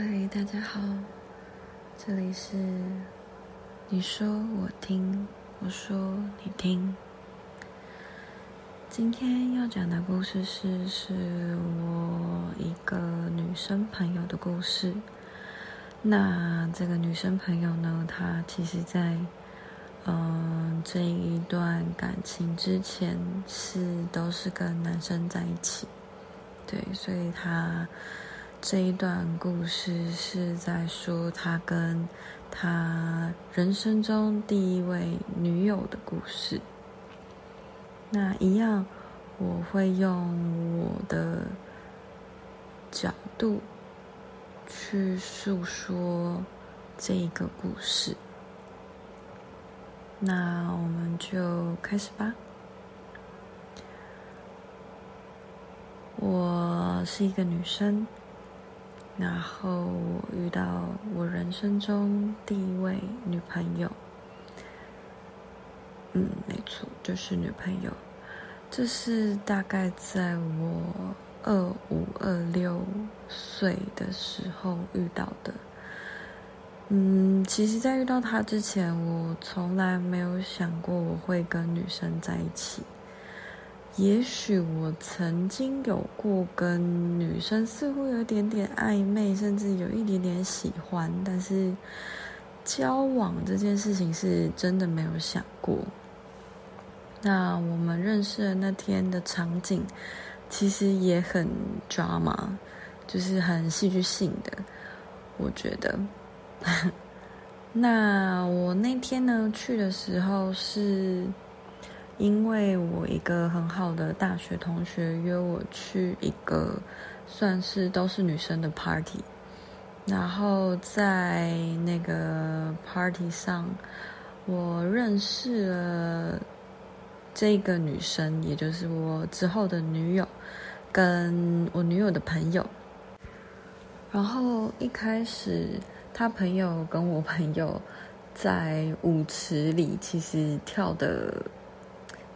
嗨，大家好，这里是你说我听，我说你听。今天要讲的故事是，是我一个女生朋友的故事。那这个女生朋友呢，她其实在嗯这一段感情之前是都是跟男生在一起，对，所以她。这一段故事是在说他跟他人生中第一位女友的故事。那一样，我会用我的角度去诉说这一个故事。那我们就开始吧。我是一个女生。然后我遇到我人生中第一位女朋友，嗯，没错，就是女朋友。这是大概在我二五二六岁的时候遇到的。嗯，其实，在遇到她之前，我从来没有想过我会跟女生在一起。也许我曾经有过跟女生似乎有一点点暧昧，甚至有一点点喜欢，但是交往这件事情是真的没有想过。那我们认识的那天的场景，其实也很 drama，就是很戏剧性的，我觉得。那我那天呢，去的时候是。因为我一个很好的大学同学约我去一个算是都是女生的 party，然后在那个 party 上，我认识了这个女生，也就是我之后的女友，跟我女友的朋友。然后一开始，他朋友跟我朋友在舞池里，其实跳的。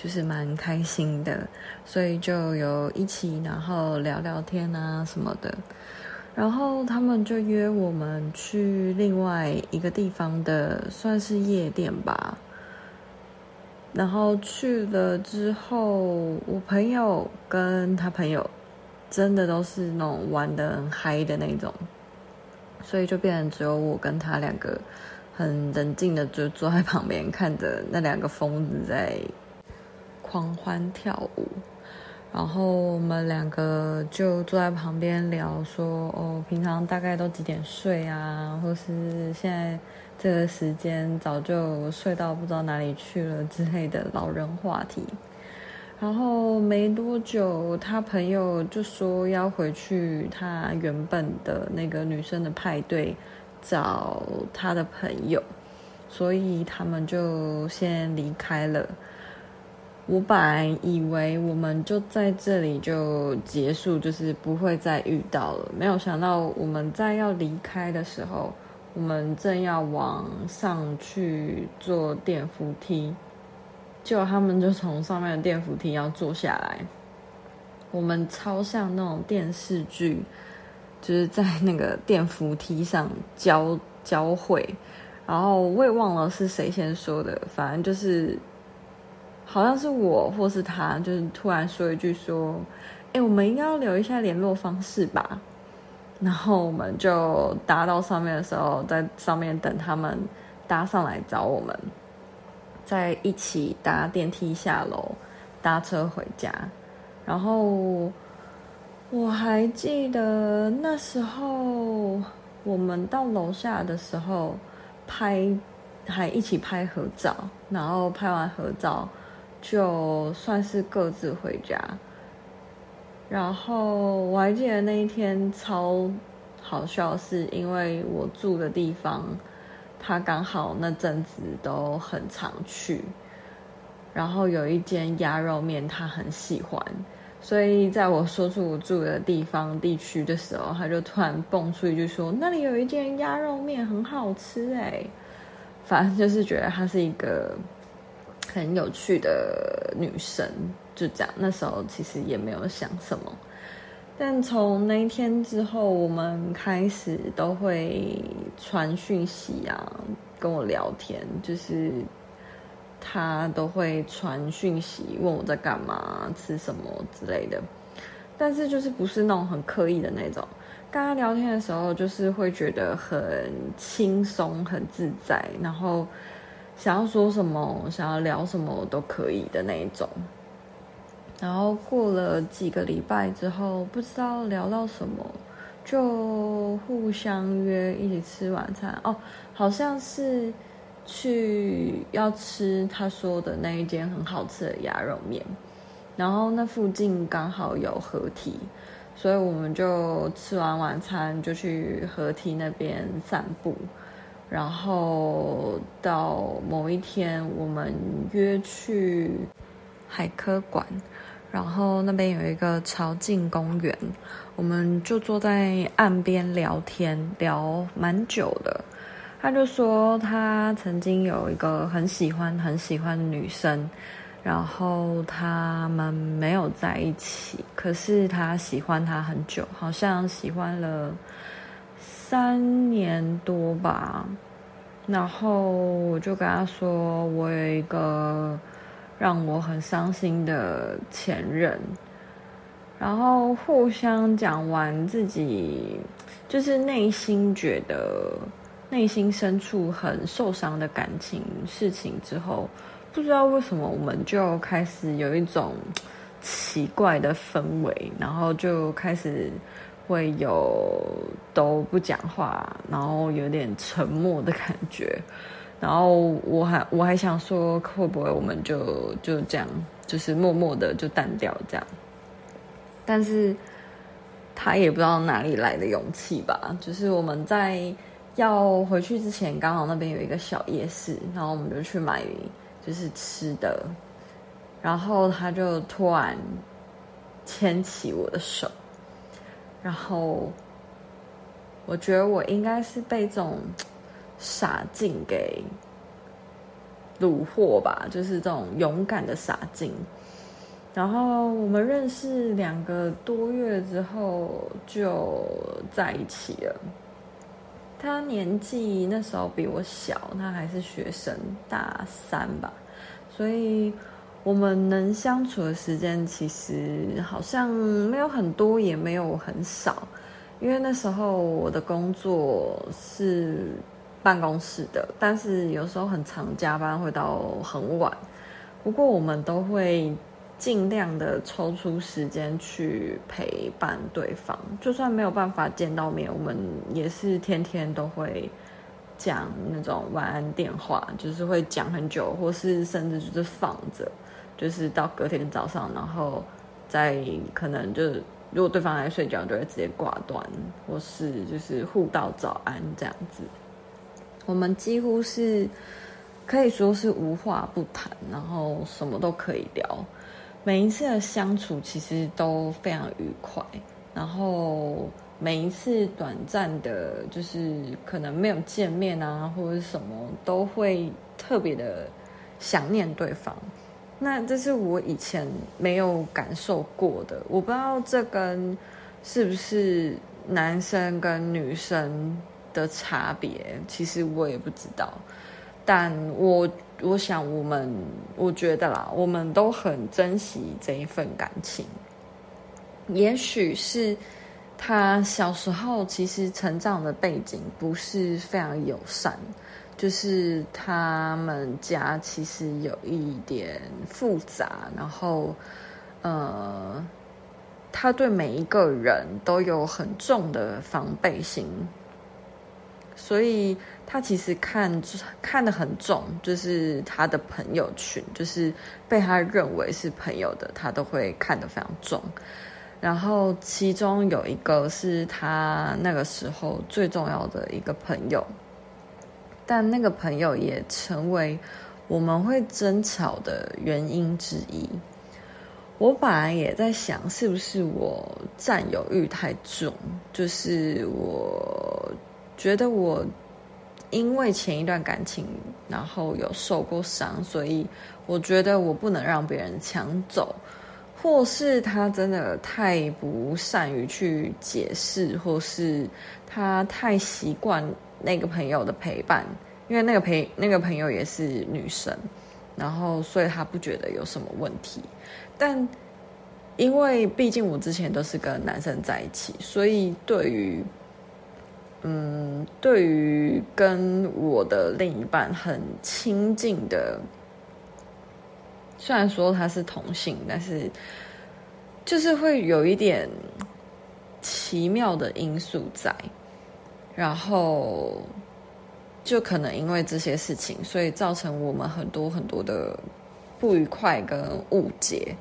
就是蛮开心的，所以就有一起，然后聊聊天啊什么的。然后他们就约我们去另外一个地方的，算是夜店吧。然后去了之后，我朋友跟他朋友真的都是那种玩得很嗨的那种，所以就变成只有我跟他两个很冷静的，就坐在旁边看着那两个疯子在。狂欢跳舞，然后我们两个就坐在旁边聊说，哦，平常大概都几点睡啊？或是现在这个时间早就睡到不知道哪里去了之类的老人话题。然后没多久，他朋友就说要回去他原本的那个女生的派对找他的朋友，所以他们就先离开了。我本来以为我们就在这里就结束，就是不会再遇到了。没有想到我们在要离开的时候，我们正要往上去坐电扶梯，结果他们就从上面的电扶梯要坐下来。我们超像那种电视剧，就是在那个电扶梯上交交汇，然后我也忘了是谁先说的，反正就是。好像是我或是他，就是突然说一句说：“哎，我们应该要留一下联络方式吧。”然后我们就搭到上面的时候，在上面等他们搭上来找我们，再一起搭电梯下楼，搭车回家。然后我还记得那时候我们到楼下的时候拍，还一起拍合照，然后拍完合照。就算是各自回家，然后我还记得那一天超好笑，是因为我住的地方，他刚好那阵子都很常去，然后有一间鸭肉面他很喜欢，所以在我说出我住的地方地区的时候，他就突然蹦出一句说：“那里有一间鸭肉面很好吃哎。”反正就是觉得他是一个。很有趣的女生，就这样。那时候其实也没有想什么。但从那一天之后，我们开始都会传讯息啊，跟我聊天，就是他都会传讯息问我在干嘛、吃什么之类的。但是就是不是那种很刻意的那种，跟他聊天的时候，就是会觉得很轻松、很自在，然后想要说什么、想要聊什么都可以的那一种。然后过了几个礼拜之后，不知道聊到什么，就互相约一起吃晚餐哦，好像是去要吃他说的那一间很好吃的鸭肉面，然后那附近刚好有河堤，所以我们就吃完晚餐就去河堤那边散步，然后到某一天我们约去海科馆。然后那边有一个潮境公园，我们就坐在岸边聊天，聊蛮久的。他就说他曾经有一个很喜欢很喜欢的女生，然后他们没有在一起，可是他喜欢她很久，好像喜欢了三年多吧。然后我就跟他说，我有一个。让我很伤心的前任，然后互相讲完自己就是内心觉得内心深处很受伤的感情事情之后，不知道为什么我们就开始有一种奇怪的氛围，然后就开始会有都不讲话，然后有点沉默的感觉。然后我还我还想说，会不会我们就就这样，就是默默的就淡掉这样。但是他也不知道哪里来的勇气吧。就是我们在要回去之前，刚好那边有一个小夜市，然后我们就去买就是吃的。然后他就突然牵起我的手，然后我觉得我应该是被这种。傻劲给虏获吧，就是这种勇敢的傻劲。然后我们认识两个多月之后就在一起了。他年纪那时候比我小，他还是学生，大三吧。所以我们能相处的时间其实好像没有很多，也没有很少。因为那时候我的工作是。办公室的，但是有时候很常加班，会到很晚。不过我们都会尽量的抽出时间去陪伴对方，就算没有办法见到面，我们也是天天都会讲那种晚安电话，就是会讲很久，或是甚至就是放着，就是到隔天早上，然后再可能就如果对方还在睡觉，就会直接挂断，或是就是互道早安这样子。我们几乎是可以说是无话不谈，然后什么都可以聊。每一次的相处其实都非常愉快，然后每一次短暂的，就是可能没有见面啊，或者什么，都会特别的想念对方。那这是我以前没有感受过的，我不知道这跟是不是男生跟女生。的差别，其实我也不知道，但我我想我们，我觉得啦，我们都很珍惜这一份感情。也许是他小时候其实成长的背景不是非常友善，就是他们家其实有一点复杂，然后呃，他对每一个人都有很重的防备心。所以他其实看看得很重，就是他的朋友群，就是被他认为是朋友的，他都会看得非常重。然后其中有一个是他那个时候最重要的一个朋友，但那个朋友也成为我们会争吵的原因之一。我本来也在想，是不是我占有欲太重，就是我。觉得我因为前一段感情，然后有受过伤，所以我觉得我不能让别人抢走，或是他真的太不善于去解释，或是他太习惯那个朋友的陪伴，因为那个陪那个朋友也是女生，然后所以他不觉得有什么问题。但因为毕竟我之前都是跟男生在一起，所以对于嗯，对于跟我的另一半很亲近的。虽然说他是同性，但是就是会有一点奇妙的因素在，然后就可能因为这些事情，所以造成我们很多很多的不愉快跟误解。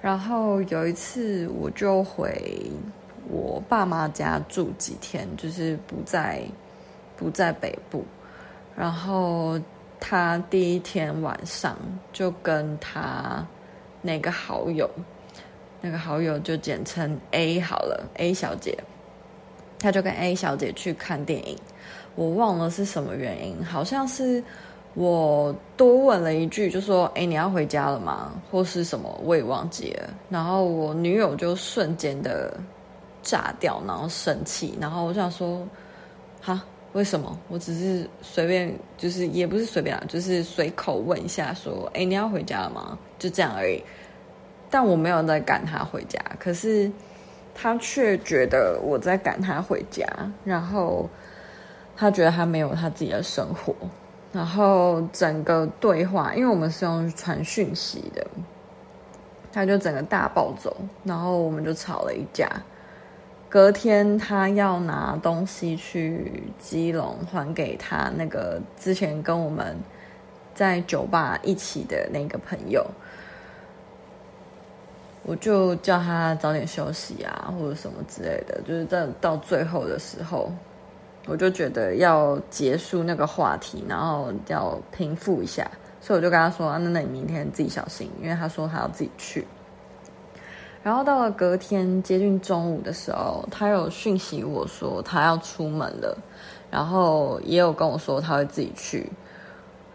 然后有一次，我就回我爸妈家住几天，就是不在不在北部，然后。他第一天晚上就跟他那个好友，那个好友就简称 A 好了，A 小姐，他就跟 A 小姐去看电影。我忘了是什么原因，好像是我多问了一句，就说：“哎，你要回家了吗？”或是什么，我也忘记了。然后我女友就瞬间的炸掉，然后生气，然后我想说：“哈。”为什么？我只是随便，就是也不是随便啊，就是随口问一下，说：“哎，你要回家了吗？”就这样而已。但我没有在赶他回家，可是他却觉得我在赶他回家，然后他觉得他没有他自己的生活，然后整个对话，因为我们是用传讯息的，他就整个大暴走，然后我们就吵了一架。隔天，他要拿东西去基隆还给他那个之前跟我们在酒吧一起的那个朋友，我就叫他早点休息啊，或者什么之类的。就是在到最后的时候，我就觉得要结束那个话题，然后要平复一下，所以我就跟他说：“啊，那你明天自己小心。”因为他说他要自己去。然后到了隔天接近中午的时候，他有讯息我说他要出门了，然后也有跟我说他会自己去，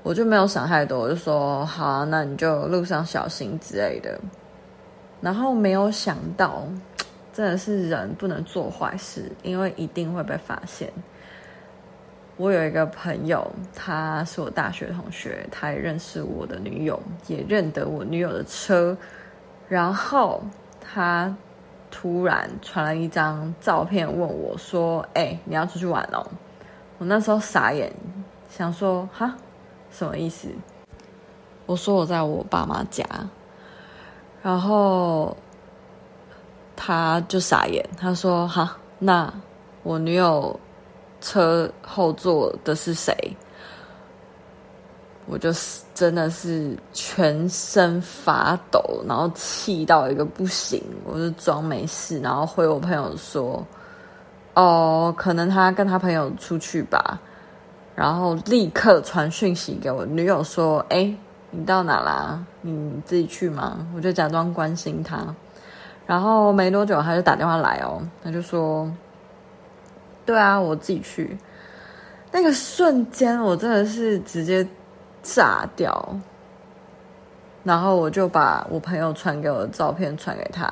我就没有想太多，我就说好啊，那你就路上小心之类的。然后没有想到，真的是人不能做坏事，因为一定会被发现。我有一个朋友，他是我大学同学，他也认识我的女友，也认得我女友的车，然后。他突然传了一张照片问我说：“哎、你要出去玩哦？”我那时候傻眼，想说：“哈，什么意思？”我说：“我在我爸妈家。”然后他就傻眼，他说：“哈，那我女友车后座的是谁？”我就真的是全身发抖，然后气到一个不行，我就装没事，然后回我朋友说：“哦，可能他跟他朋友出去吧。”然后立刻传讯息给我女友说：“哎，你到哪啦？你自己去吗？”我就假装关心他，然后没多久他就打电话来哦，他就说：“对啊，我自己去。”那个瞬间，我真的是直接。炸掉，然后我就把我朋友传给我的照片传给他，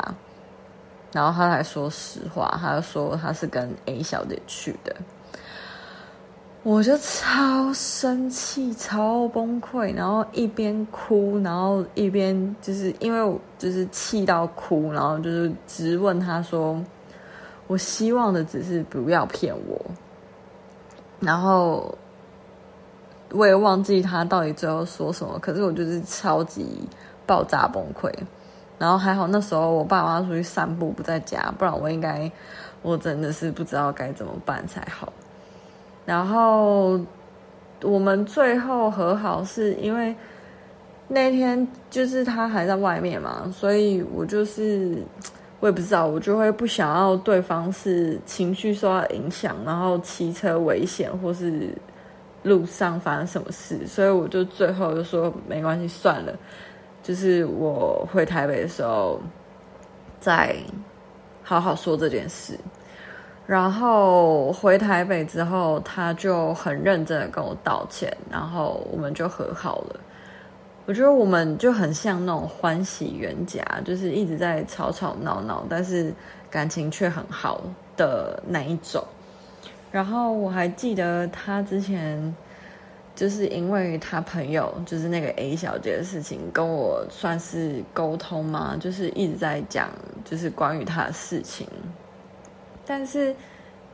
然后他才说实话，他就说他是跟 A 小姐去的，我就超生气、超崩溃，然后一边哭，然后一边就是因为我就是气到哭，然后就是直问他说：“我希望的只是不要骗我。”然后。我也忘记他到底最后说什么，可是我就是超级爆炸崩溃。然后还好那时候我爸妈出去散步不在家，不然我应该我真的是不知道该怎么办才好。然后我们最后和好是因为那天就是他还在外面嘛，所以我就是我也不知道，我就会不想要对方是情绪受到影响，然后骑车危险或是。路上发生什么事，所以我就最后就说没关系，算了，就是我回台北的时候再好好说这件事。然后回台北之后，他就很认真的跟我道歉，然后我们就和好了。我觉得我们就很像那种欢喜冤家，就是一直在吵吵闹闹，但是感情却很好的那一种。然后我还记得他之前就是因为他朋友就是那个 A 小姐的事情，跟我算是沟通嘛，就是一直在讲就是关于他的事情，但是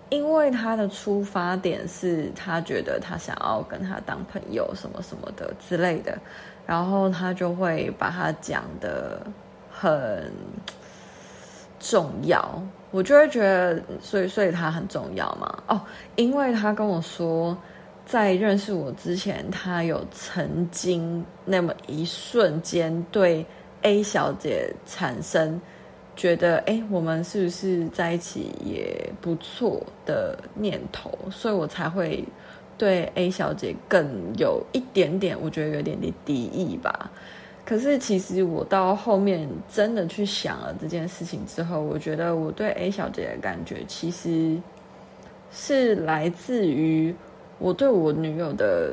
因为他的出发点是他觉得他想要跟他当朋友什么什么的之类的。然后他就会把他讲的很重要，我就会觉得，所以所以他很重要嘛。哦，因为他跟我说，在认识我之前，他有曾经那么一瞬间对 A 小姐产生觉得，哎，我们是不是在一起也不错的念头，所以我才会。对 A 小姐更有一点点，我觉得有点点敌意吧。可是其实我到后面真的去想了这件事情之后，我觉得我对 A 小姐的感觉其实是来自于我对我女友的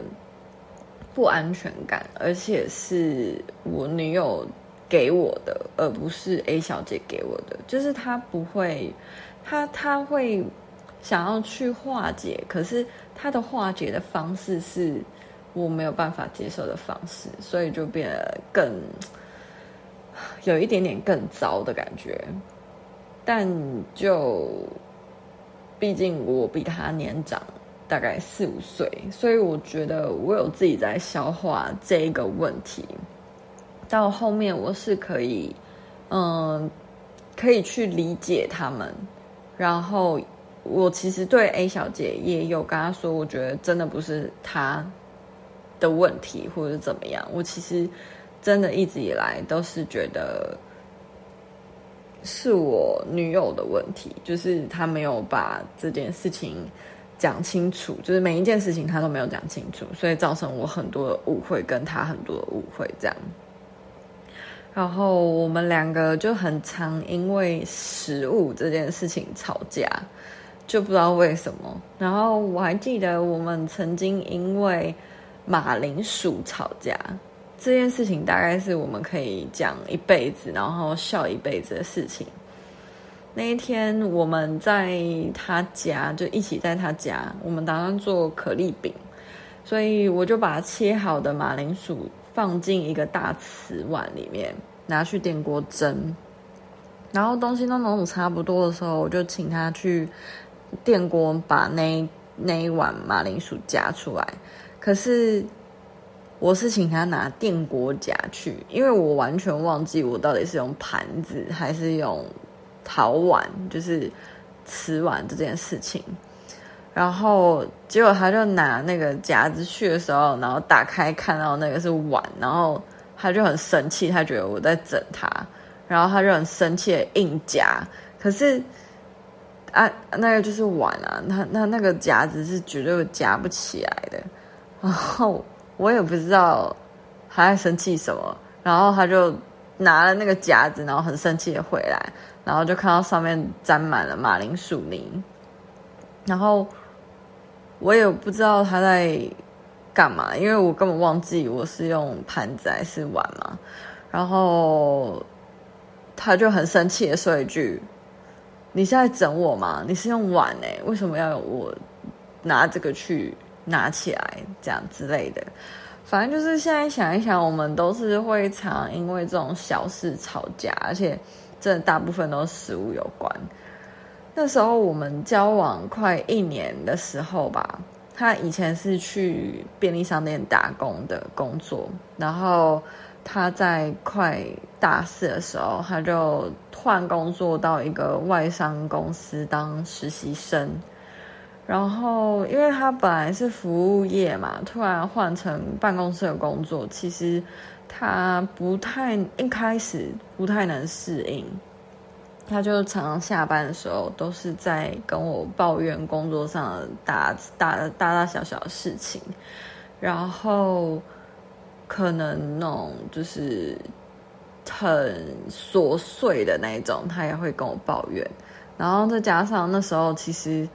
不安全感，而且是我女友给我的，而不是 A 小姐给我的。就是她不会，她她会想要去化解，可是。他的化解的方式是我没有办法接受的方式，所以就变得更有一点点更糟的感觉。但就毕竟我比他年长大概四五岁，所以我觉得我有自己在消化这一个问题。到后面我是可以，嗯，可以去理解他们，然后。我其实对 A 小姐也有跟她说，我觉得真的不是她的问题，或者怎么样。我其实真的一直以来都是觉得是我女友的问题，就是她没有把这件事情讲清楚，就是每一件事情她都没有讲清楚，所以造成我很多的误会，跟她很多的误会这样。然后我们两个就很常因为食物这件事情吵架。就不知道为什么，然后我还记得我们曾经因为马铃薯吵架，这件事情大概是我们可以讲一辈子，然后笑一辈子的事情。那一天我们在他家，就一起在他家，我们打算做可丽饼，所以我就把切好的马铃薯放进一个大瓷碗里面，拿去电锅蒸，然后东西都弄得差不多的时候，我就请他去。电锅把那那一碗马铃薯夹出来，可是我是请他拿电锅夹去，因为我完全忘记我到底是用盘子还是用陶碗，就是瓷碗这件事情。然后结果他就拿那个夹子去的时候，然后打开看到那个是碗，然后他就很生气，他觉得我在整他，然后他就很生气的硬夹，可是。啊，那个就是碗啊，那那那个夹子是绝对夹不起来的。然后我也不知道他在生气什么，然后他就拿了那个夹子，然后很生气的回来，然后就看到上面沾满了马铃薯泥。然后我也不知道他在干嘛，因为我根本忘记我是用盘子还是碗嘛。然后他就很生气的说一句。你是在整我吗？你是用碗欸，为什么要我拿这个去拿起来这样之类的？反正就是现在想一想，我们都是会常因为这种小事吵架，而且真的大部分都食物有关。那时候我们交往快一年的时候吧，他以前是去便利商店打工的工作，然后。他在快大四的时候，他就换工作到一个外商公司当实习生。然后，因为他本来是服务业嘛，突然换成办公室的工作，其实他不太一开始不太能适应。他就常常下班的时候都是在跟我抱怨工作上的大大大大小小的事情，然后。可能那种就是很琐碎的那一种，他也会跟我抱怨。然后再加上那时候，其实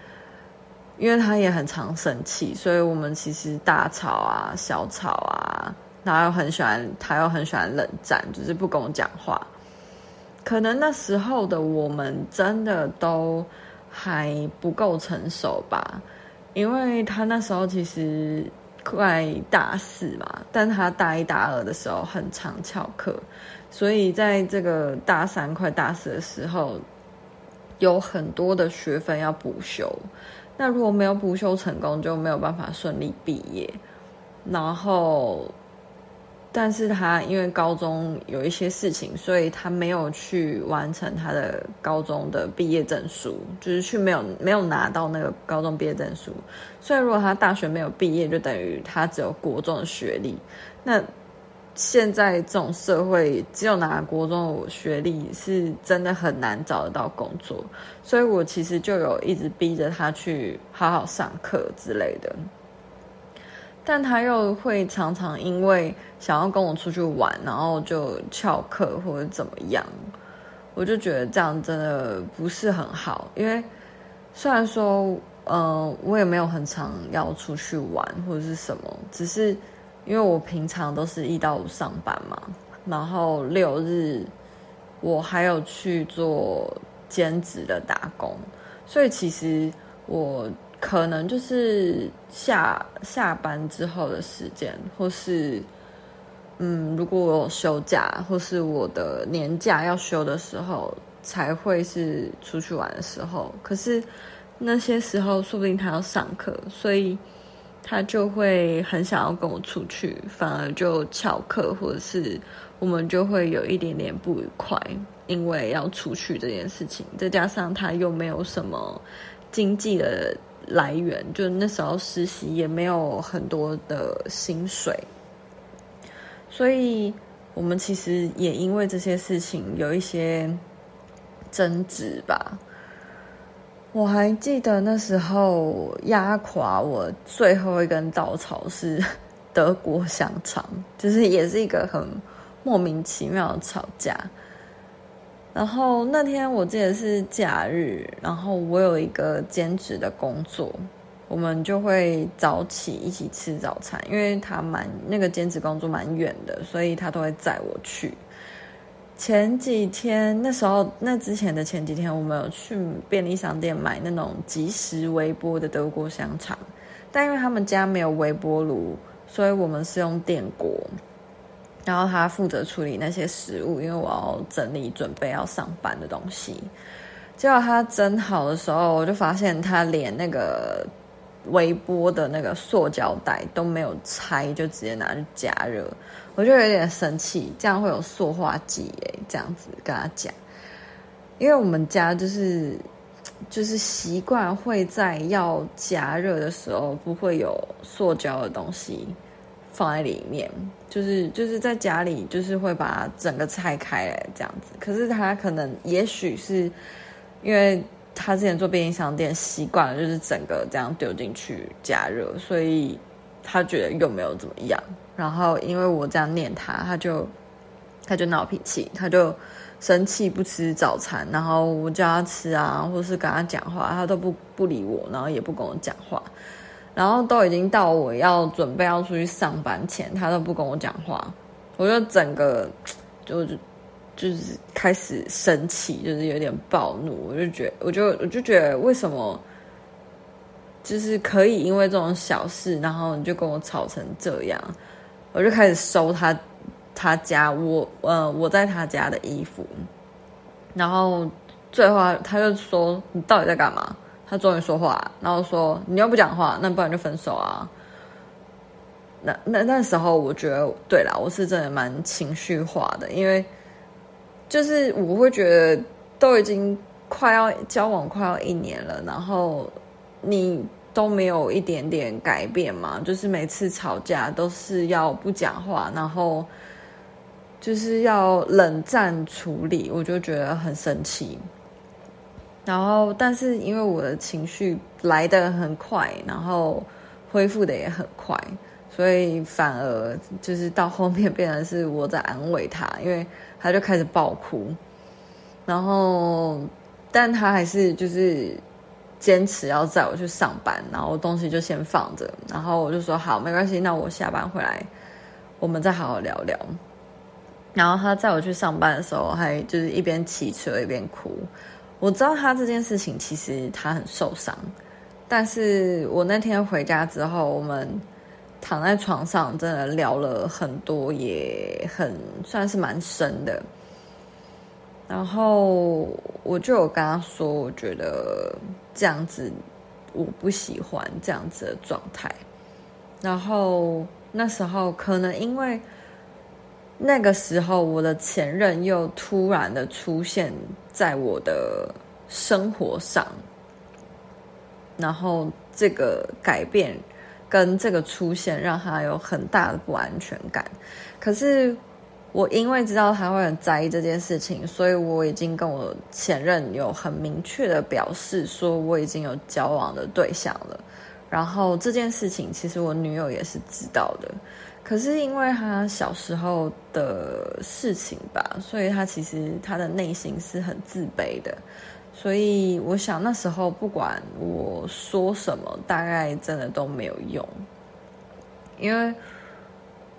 因为他也很常生气，所以我们其实大吵啊、小吵啊，然后又很喜欢，他又很喜欢冷战，就是不跟我讲话。可能那时候的我们真的都还不够成熟吧，因为他那时候其实快大四嘛，但他大一大二的时候很常翘课，所以在这个大三快大四的时候，有很多的学分要补修。那如果没有补修成功，就没有办法顺利毕业。然后。但是他因为高中有一些事情，所以他没有去完成他的高中的毕业证书，就是去没有没有拿到那个高中毕业证书。所以如果他大学没有毕业，就等于他只有国中的学历。那现在这种社会，只有拿国中的学历是真的很难找得到工作。所以我其实就有一直逼着他去好好上课之类的。但他又会常常因为想要跟我出去玩，然后就翘课或者怎么样，我就觉得这样真的不是很好。因为虽然说，嗯、呃，我也没有很常要出去玩或者是什么，只是因为我平常都是一到五上班嘛，然后六日我还有去做兼职的打工，所以其实我。可能就是下下班之后的时间，或是嗯，如果我有休假，或是我的年假要休的时候，才会是出去玩的时候。可是那些时候，说不定他要上课，所以他就会很想要跟我出去，反而就翘课，或者是我们就会有一点点不愉快，因为要出去这件事情，再加上他又没有什么经济的。来源就那时候实习也没有很多的薪水，所以我们其实也因为这些事情有一些争执吧。我还记得那时候压垮我最后一根稻草是德国香肠，就是也是一个很莫名其妙的吵架。然后那天我记得是假日，然后我有一个兼职的工作，我们就会早起一起吃早餐，因为他蛮那个兼职工作蛮远的，所以他都会载我去。前几天那时候，那之前的前几天，我们有去便利商店买那种即时微波的德国香肠，但因为他们家没有微波炉，所以我们是用电锅。然后他负责处理那些食物，因为我要整理准备要上班的东西。结果他蒸好的时候，我就发现他连那个微波的那个塑胶袋都没有拆，就直接拿去加热。我就有点生气，这样会有塑化剂耶，这样子跟他讲。因为我们家就是就是习惯会在要加热的时候不会有塑胶的东西。放在里面，就是就是在家里，就是会把整个拆开来这样子。可是他可能也许是因为他之前做便利商店习惯了，就是整个这样丢进去加热，所以他觉得又没有怎么样。然后因为我这样念他，他就他就闹脾气，他就生气不吃早餐。然后我叫他吃啊，或是跟他讲话，他都不不理我，然后也不跟我讲话。然后都已经到我要准备要出去上班前，他都不跟我讲话，我就整个就就就是开始生气，就是有点暴怒。我就觉，我就我就觉得，为什么就是可以因为这种小事，然后你就跟我吵成这样？我就开始收他他家我呃我在他家的衣服，然后最后，他就说：“你到底在干嘛？”他终于说话，然后说：“你又不讲话，那不然就分手啊。”那那那时候，我觉得对啦，我是真的蛮情绪化的，因为就是我会觉得都已经快要交往快要一年了，然后你都没有一点点改变嘛，就是每次吵架都是要不讲话，然后就是要冷战处理，我就觉得很生气。然后，但是因为我的情绪来得很快，然后恢复的也很快，所以反而就是到后面变成是我在安慰他，因为他就开始爆哭，然后但他还是就是坚持要载我去上班，然后东西就先放着，然后我就说好，没关系，那我下班回来，我们再好好聊聊。然后他载我去上班的时候，还就是一边骑车一边哭。我知道他这件事情其实他很受伤，但是我那天回家之后，我们躺在床上真的聊了很多，也很算是蛮深的。然后我就有跟他说，我觉得这样子我不喜欢这样子的状态。然后那时候可能因为那个时候我的前任又突然的出现在我的生活上，然后这个改变跟这个出现让他有很大的不安全感。可是。我因为知道他会很在意这件事情，所以我已经跟我前任有很明确的表示说我已经有交往的对象了。然后这件事情其实我女友也是知道的，可是因为他小时候的事情吧，所以他其实他的内心是很自卑的。所以我想那时候不管我说什么，大概真的都没有用，因为。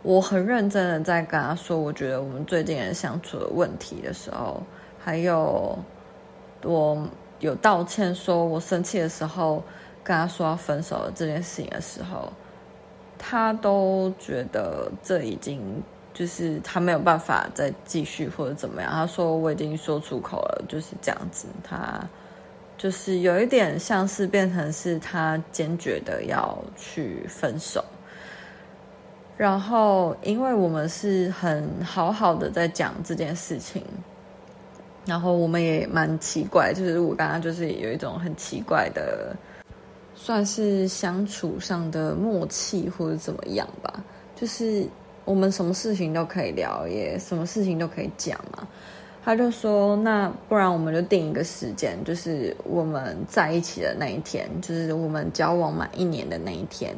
我很认真的在跟他说，我觉得我们最近人相处的问题的时候，还有我有道歉，说我生气的时候跟他说要分手的这件事情的时候，他都觉得这已经就是他没有办法再继续或者怎么样。他说我已经说出口了，就是这样子。他就是有一点像是变成是他坚决的要去分手。然后，因为我们是很好好的在讲这件事情，然后我们也蛮奇怪，就是我刚刚就是有一种很奇怪的，算是相处上的默契或者怎么样吧。就是我们什么事情都可以聊，也什么事情都可以讲嘛。他就说：“那不然我们就定一个时间，就是我们在一起的那一天，就是我们交往满一年的那一天。”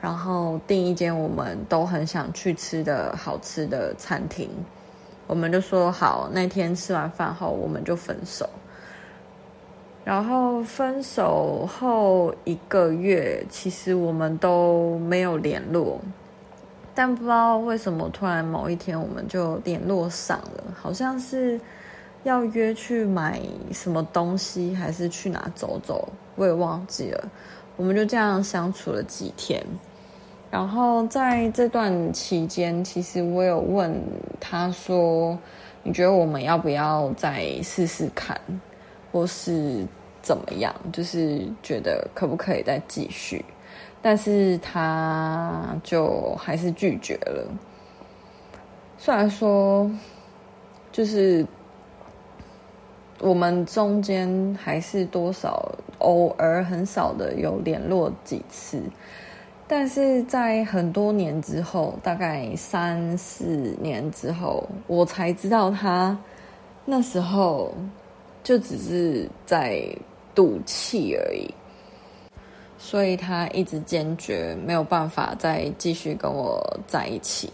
然后订一间我们都很想去吃的好吃的餐厅，我们就说好，那天吃完饭后我们就分手。然后分手后一个月，其实我们都没有联络，但不知道为什么突然某一天我们就联络上了，好像是要约去买什么东西，还是去哪走走，我也忘记了。我们就这样相处了几天。然后在这段期间，其实我有问他说：“你觉得我们要不要再试试看，或是怎么样？就是觉得可不可以再继续？”但是他就还是拒绝了。虽然说，就是我们中间还是多少偶尔很少的有联络几次。但是在很多年之后，大概三四年之后，我才知道他那时候就只是在赌气而已，所以他一直坚决没有办法再继续跟我在一起。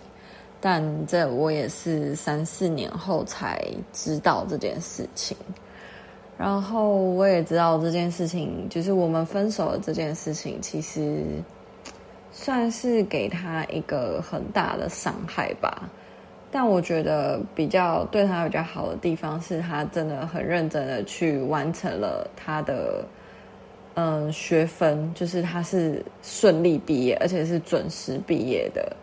但这我也是三四年后才知道这件事情，然后我也知道这件事情，就是我们分手的这件事情，其实。算是给他一个很大的伤害吧，但我觉得比较对他比较好的地方是他真的很认真的去完成了他的嗯学分，就是他是顺利毕业，而且是准时毕业的，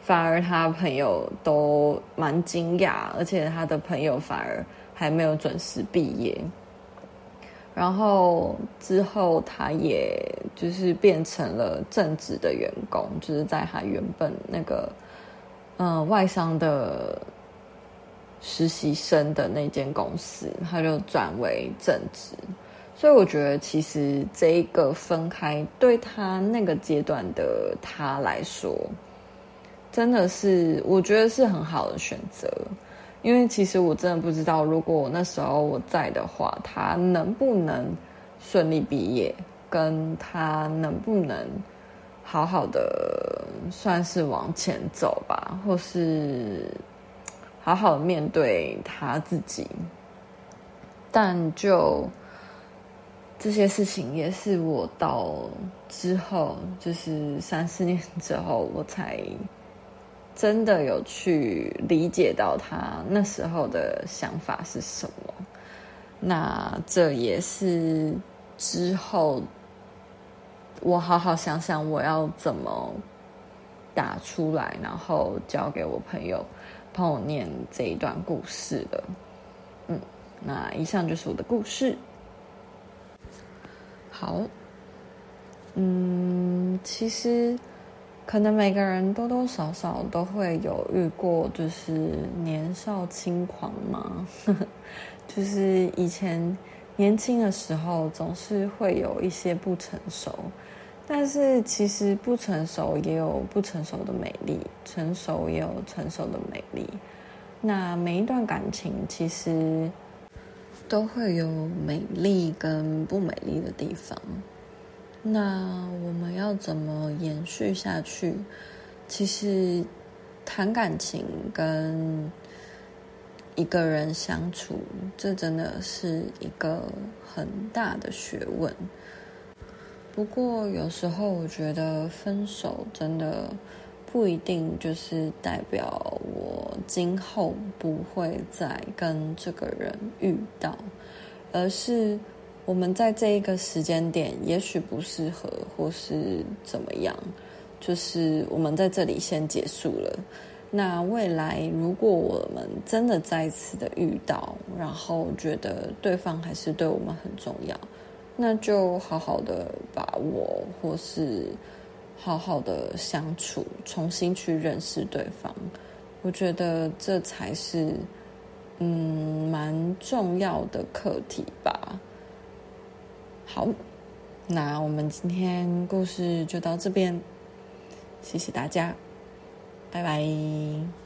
反而他朋友都蛮惊讶，而且他的朋友反而还没有准时毕业。然后之后，他也就是变成了正职的员工，就是在他原本那个、呃、外商的实习生的那间公司，他就转为正职。所以我觉得，其实这一个分开对他那个阶段的他来说，真的是我觉得是很好的选择。因为其实我真的不知道，如果我那时候我在的话，他能不能顺利毕业，跟他能不能好好的算是往前走吧，或是好好面对他自己。但就这些事情，也是我到之后，就是三四年之后，我才真的有去理解到他那时候的想法是什么。那这也是之后我好好想想我要怎么打出来，然后交给我朋友帮我念这一段故事的。嗯，那以上就是我的故事。好，嗯，其实可能每个人多多少少都会有遇过，就是年少轻狂嘛，就是以前年轻的时候总是会有一些不成熟，但是其实不成熟也有不成熟的美丽，成熟也有成熟的美丽。那每一段感情其实。都会有美丽跟不美丽的地方。那我们要怎么延续下去？其实谈感情跟一个人相处，这真的是一个很大的学问。不过有时候我觉得分手真的。不一定就是代表我今后不会再跟这个人遇到，而是我们在这一个时间点也许不适合，或是怎么样，就是我们在这里先结束了。那未来如果我们真的再次的遇到，然后觉得对方还是对我们很重要，那就好好的把握，或是。好好的相处，重新去认识对方，我觉得这才是嗯蛮重要的课题吧。好，那我们今天故事就到这边，谢谢大家，拜拜。